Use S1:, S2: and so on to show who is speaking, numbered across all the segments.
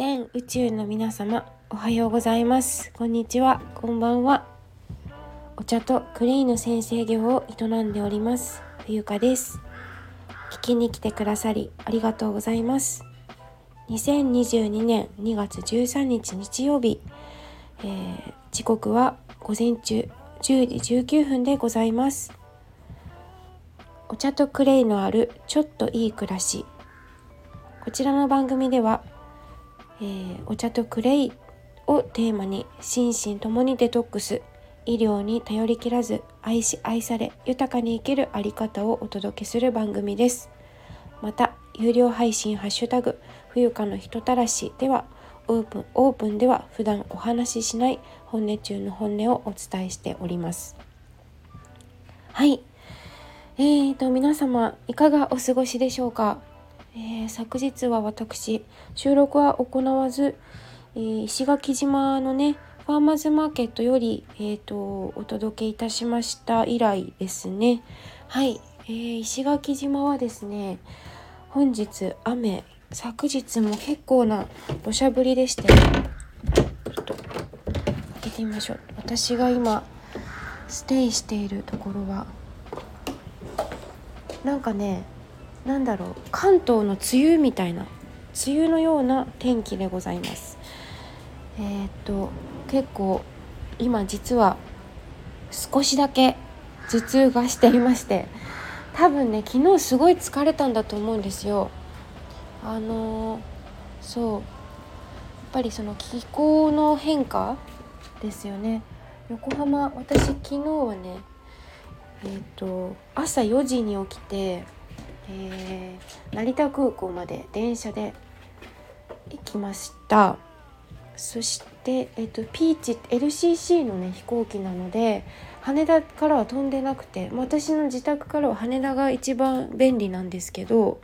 S1: 全宇宙の皆様おはようございます。こんにちは。こんばんは。お茶とクレイの先生業を営んでおります。冬香です。聞きに来てくださりありがとうございます。2022年2月13日日曜日、えー、時刻は午前中10時19分でございます。お茶とクレイのあるちょっといい暮らし。こちらの番組ではえー、お茶とクレイをテーマに心身ともにデトックス。医療に頼りきらず愛し愛され豊かに生きるあり方をお届けする番組です。また有料配信ハッシュタグ冬香の人たらしではオープンオープンでは普段お話ししない本音中の本音をお伝えしております。はい。えーと皆様いかがお過ごしでしょうか？えー、昨日は私収録は行わず、えー、石垣島のねファーマーズマーケットより、えーと、お届けいたしました以来ですね。はい、えー、石垣島はですね本日雨昨日も結構な土砂降りでしてちょっと開けてみましょう。私が今ステイしているところはなんかねなんだろう関東の梅雨みたいな梅雨のような天気でございます。えー、っと結構今実は少しだけ頭痛がしていまして多分ね昨日すごい疲れたんだと思うんですよ。あのー、そう。やっぱりその気候の変化ですよね。横浜私昨日はねえっ、と朝4時に起きてえー、成田空港まで電車で行きました。そして、えーと、ピーチ LCC のね飛行機なので羽田からは飛んでなくて私の自宅からは羽田が一番便利なんですけど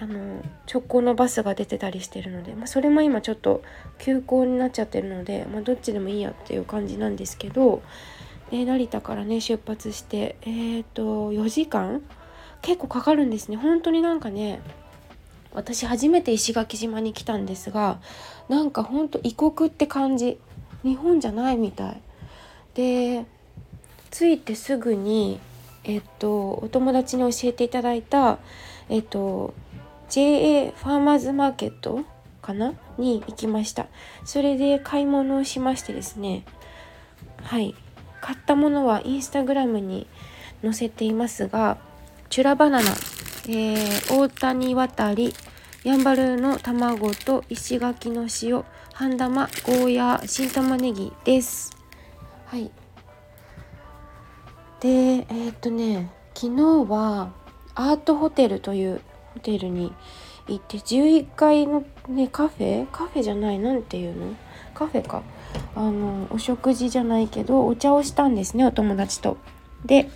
S1: あの直行のバスが出てたりしてるので、まあ、それも今ちょっと休校になっちゃってるので、まあ、どっちでもいいやっていう感じなんですけど、え成田からね出発してえっ、ー、と4時間結構かかるんですね。本当になんかね私初めて石垣島に来たんですがなんかほんと異国って感じ。日本じゃないみたい。で着いてすぐにえっとお友達に教えていただいたえっと JA ファーマーズマーケットかな？に行きました。それで買い物をしましてですね。はい。買ったものはインスタグラムに載せていますがチュラバナナ、えー、大谷渡り。やんばるの卵と石垣の塩。半玉。ゴーヤー。新玉ねぎです。はい。でえー、っとね。昨日はアートホテルというホテルに行って11階のねカフェ？カフェじゃない。何ていうの？カフェか。あのお食事じゃないけどお茶をしたんですねお友達と。で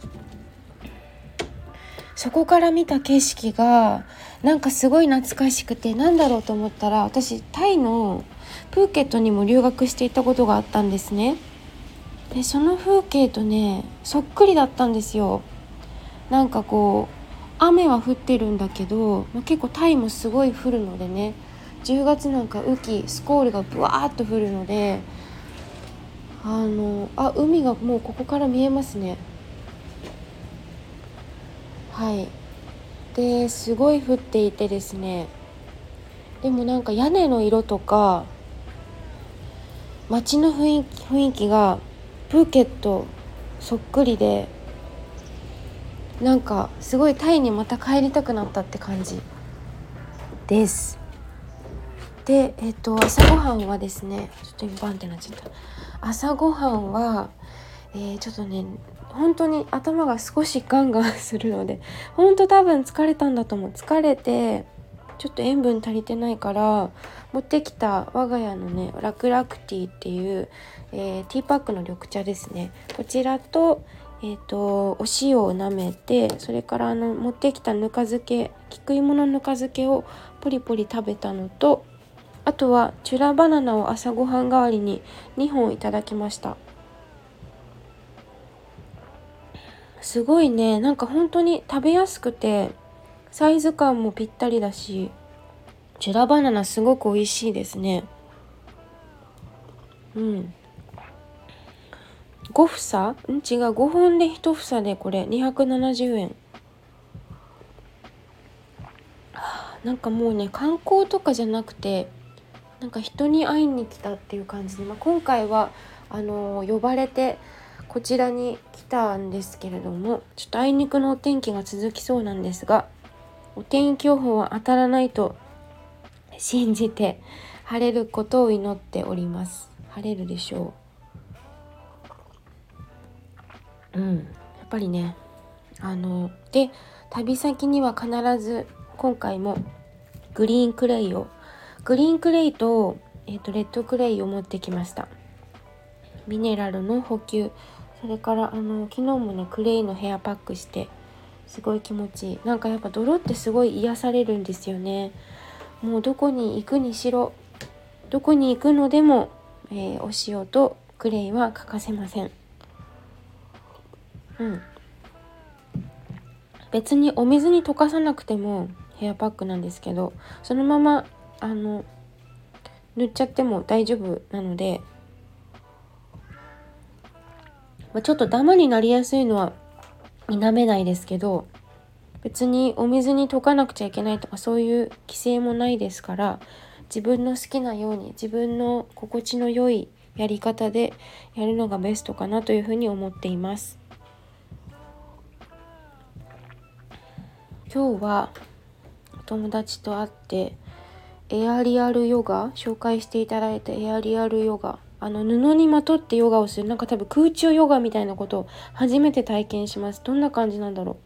S1: そこから見た景色がなんかすごい懐かしくてなんだろうと思ったら私タイのプーケットにも留学していたことがあったんですね。でその風景とねそっくりだったんですよ。なんかこう雨は降ってるんだけど、ま、結構タイもすごい降るのでね10月なんか雨季スコールがブワーッと降るのであのあ海がもうここから見えますね。はい。ですごい降っていてですね。でもなんか屋根の色とか街の雰囲気雰囲気がプーケットそっくりでなんかすごいタイにまた帰りたくなったって感じです。でえっ、と朝ごはんはですねちょっと今バンってなっちゃった。朝ごはんはえー、ちょっとね本当に頭が少しガンガンするので 本当多分疲れたんだと思う。疲れてちょっと塩分足りてないから持ってきた我が家のねラクラクティーっていう、えー、ティーパックの緑茶ですね。こちらと,、えーと、お塩をなめてそれからあの持ってきたぬか漬け菊芋のぬか漬けをポリポリ食べたのとあとはチュラバナナを朝ごはん代わりに2本いただきました。すごいね。なんか本当に食べやすくてサイズ感もぴったりだしチュラバナナすごく美味しいですね。うん。5房？ん？違う。5本で1房でこれ270円。なんかもうね観光とかじゃなくてなんか人に会いに来たっていう感じで、まあ、今回はあの、呼ばれてこちらに来たんですけれどもちょっとあいにくのお天気が続きそうなんですがお天気予報は当たらないと信じて晴れることを祈っております。晴れるでしょう。うん。やっぱりねあので旅先には必ず今回もグリーンクレイをグリーンクレイと,、えーと、レッドクレイを持ってきました。ミネラルの補給。それからあの昨日もねクレイのヘアパックしてすごい気持ちいい。なんかやっぱ泥ってすごい癒されるんですよね。もうどこに行くにしろどこに行くのでも、えー、お塩とクレイは欠かせません。うん。別にお水に溶かさなくてもヘアパックなんですけどそのままあの塗っちゃっても大丈夫なので、まあ、ちょっとダマになりやすいのは否めないですけど別にお水に溶かなくちゃいけないとかそういう規制もないですから自分の好きなように自分の心地の良いやり方でやるのがベストかなというふうに思っています。今日はお友達と会ってエアリアルヨガ紹介していただいたエアリアルヨガあの布にまとってヨガをする。なんか多分空中ヨガみたいなことを初めて体験します。どんな感じなんだろ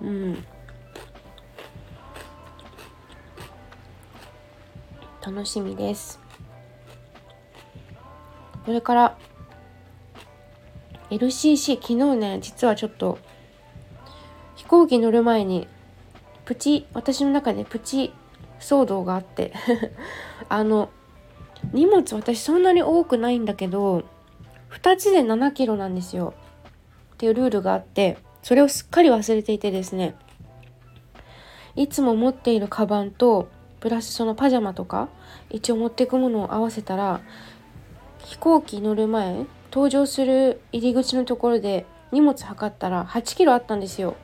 S1: う。うん。楽しみです。それから LCC 昨日ね実はちょっと飛行機乗る前にプチ私の中でプチ騒動があって。あの荷物私そんなに多くないんだけど2つで7キロなんですよ。っていうルールがあってそれをすっかり忘れていてですね。いつも持っているカバンとプラスそのパジャマとか一応持ってくものを合わせたら飛行機乗る前搭乗する入り口のところで荷物測ったら8キロあったんですよ。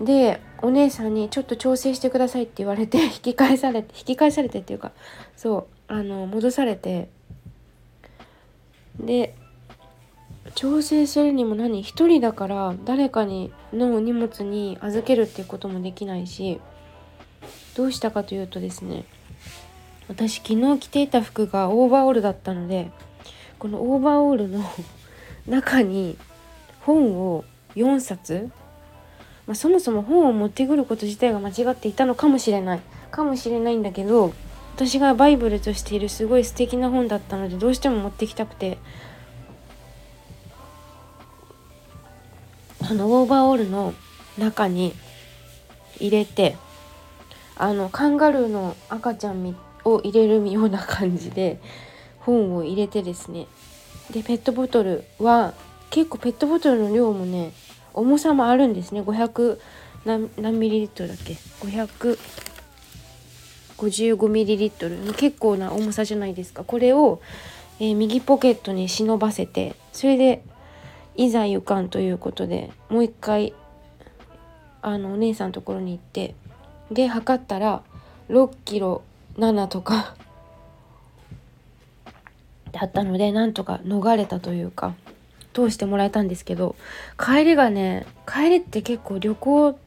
S1: でお姉さんにちょっと調整してくださいって言われて 引き返されて引き返されてっていうかそうあの戻されて。で調整するにも何一人だから誰かにの荷物に預けるっていうこともできないしどうしたかというとですね私昨日着ていた服がオーバーオールだったのでこのオーバーオールの 中に本を4冊まあ、そもそも本を持ってくること自体が間違っていたのかもしれない。かもしれないんだけど私がバイブルとしているすごい素敵な本だったのでどうしても持ってきたくて。あのオーバーオールの中に入れてあのカンガルーの赤ちゃんを入れるような感じで本を入れてですね。でペットボトルは結構ペットボトルの量もね重さもあるんですね。500何何ミリリットルだっけ？555ミリリットル。結構な重さじゃないですか。これを、えー、右ポケットに忍ばせてそれでいざ行かんということでもう一回あのお姉さんのところに行ってで測ったら6キロ7とか だったのでなんとか逃れたというか。通してもらえたんですけど帰りがね帰りって結構旅行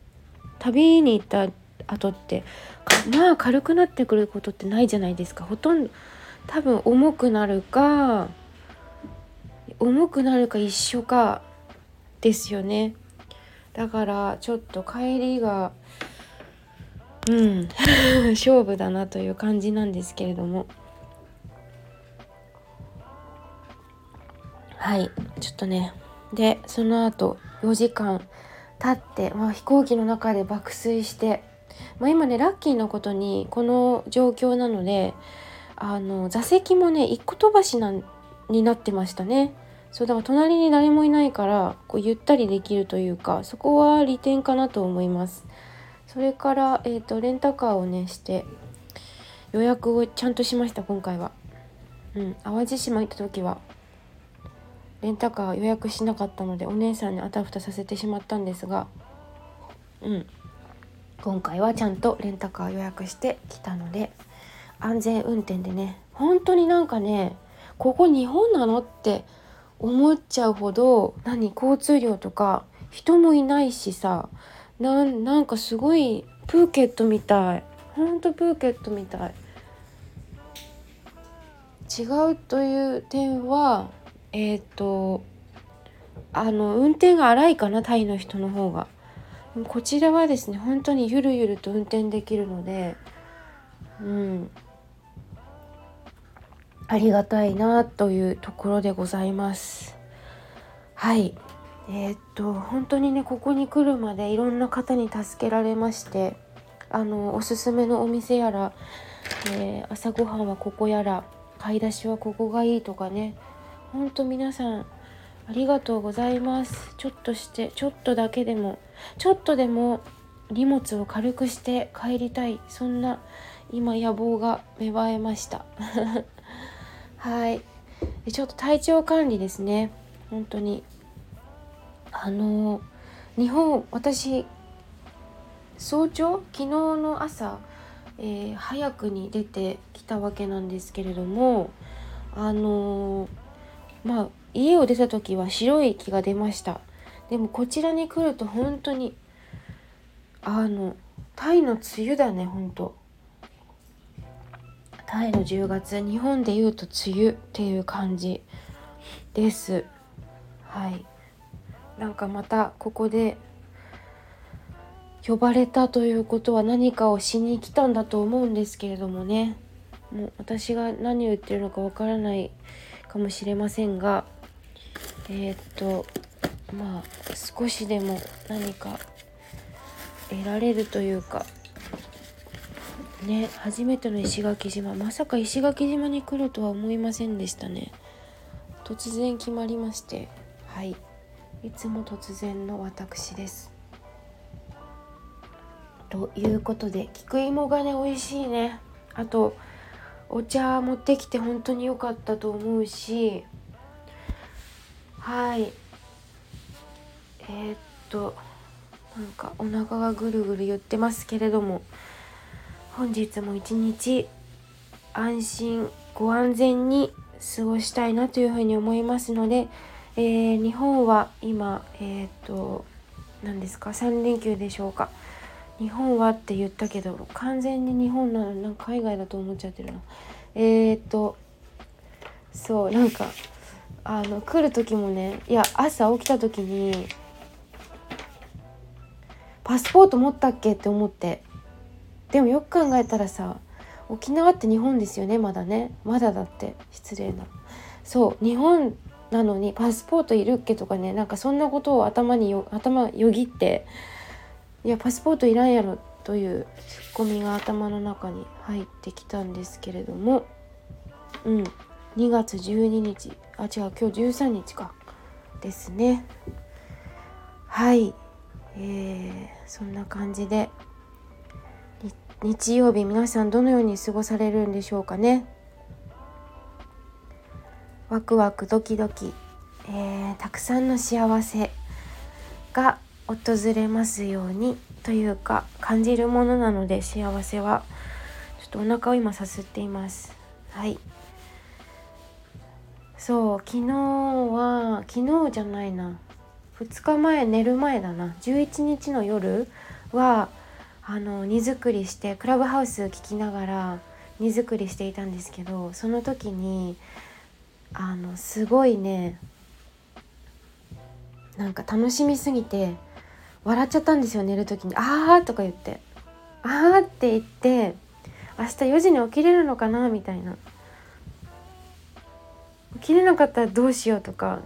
S1: 旅に行った後ってまあ軽くなってくることってないじゃないですか。ほとんど多分重くなるか重くなるか一緒かですよね。だからちょっと帰りがうん 勝負だなという感じなんですけれども。はい。ちょっとね。でその後4時間経って、まあ、飛行機の中で爆睡して、まあ、今ねラッキーなことにこの状況なのであの座席もね1個飛ばしなになってましたね。そうだから隣に誰もいないからこうゆったりできるというかそこは利点かなと思います。それから、えーと、レンタカーをねして予約をちゃんとしました今回は。うん、淡路島行った時は。レンタカー予約しなかったのでお姉さんにあたふたさせてしまったんですがうん。今回はちゃんとレンタカー予約してきたので安全運転でね本当になんかねここ日本なのって思っちゃうほど何交通量とか人もいないしさなんかすごいプーケットみたい。ほんとプーケットみたい。違うという点はえっ、ー、とあの運転が荒いかなタイの人の方が。こちらはですね本当にゆるゆると運転できるのでうん。ありがたいなというところでございます。はい。えー、っと本当にねここに来るまでいろんな方に助けられましてあのおすすめのお店やら、えー、朝ごはんはここやら買い出しはここがいいとかねほんと皆さんありがとうございます。ちょっとしてちょっとだけでもちょっとでも荷物を軽くして帰りたい。そんな今野望が芽生えました。はい。ちょっと体調管理ですね。本当に。あの日本私早朝？昨日の朝、えー、早くに出てきたわけなんですけれどもあのまあ家を出た時は白い息が出ました。でもこちらに来ると本当にあのタイの梅雨だね本当。タイの10月日本でいうと梅雨っていう感じです。はい。なんかまたここで呼ばれたということは何かをしに来たんだと思うんですけれどもね。もう私が何を言ってるのかわからないかもしれませんがえー、っとまあ少しでも何か得られるというかね初めての石垣島まさか石垣島に来るとは思いませんでしたね。突然決まりましてはい。いつも突然の私です。ということで菊芋がね美味しいね。あとお茶持ってきて本当に良かったと思うしはい。えー、っとなんかお腹がぐるぐる言ってますけれども本日も一日安心ご安全に過ごしたいなというふうに思いますのでえー、日本は今えっ、と何ですか3連休でしょうか。日本はって言ったけど完全に日本なのなんか海外だと思っちゃってるな。えっ、とそうなんかあの来る時もねいや朝起きた時にパスポート持ったっけって思って。でもよく考えたらさ沖縄って日本ですよねまだね。まだだって失礼な。そう日本なのにパスポートいるっけとかねなんかそんなことを頭によ頭よぎっていやパスポートいらんやろというツッコミが頭の中に入ってきたんですけれども。うん。2月12日。あ違う。今日13日か。ですね。はい。えー、そんな感じで。日曜日皆さんどのように過ごされるんでしょうかね。ワクワクドキドキ、えー、たくさんの幸せが訪れますようにというか感じるものなので幸せはちょっとお腹を今さすっています。はい。そう昨日は昨日じゃないな。2日前寝る前だな。11日の夜はあの荷造りしてクラブハウス聞きながら荷造りしていたんですけどその時にあのすごいねなんか楽しみすぎて笑っちゃったんですよ寝る時に「あー」とか言って「あー」って言って明日4時に起きれるのかなみたいな。起きれなかったらどうしようとか。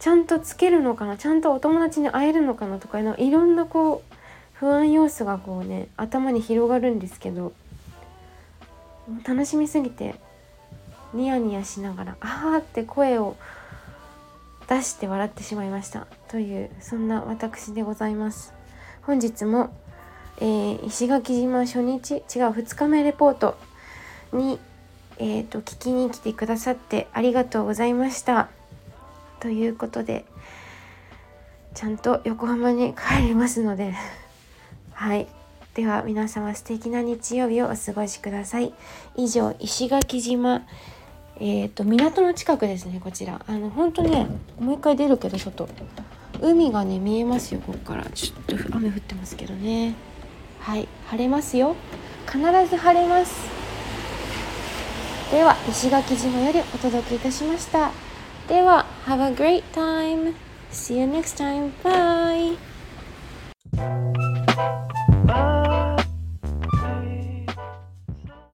S1: ちゃんとつけるのかなちゃんとお友達に会えるのかなとかいろんなこう不安要素がこうね頭に広がるんですけど。楽しみすぎてニヤニヤしながら「あー」って声を出して笑ってしまいました。というそんな私でございます。本日もえー、石垣島初日違う2日目レポートに、えーと、聞きに来てくださってありがとうございました。ということでちゃんと横浜に帰りますので はい。では皆様素敵な日曜日をお過ごしください。以上石垣島えっ、ー、と港の近くですねこちら。あの本当ねもう一回出るけど外。海がね見えますよここから。ちょっと雨降ってますけどね。はい晴れますよ。必ず晴れます。では石垣島よりお届けいたしました。では Have a great time. See you next time. Bye.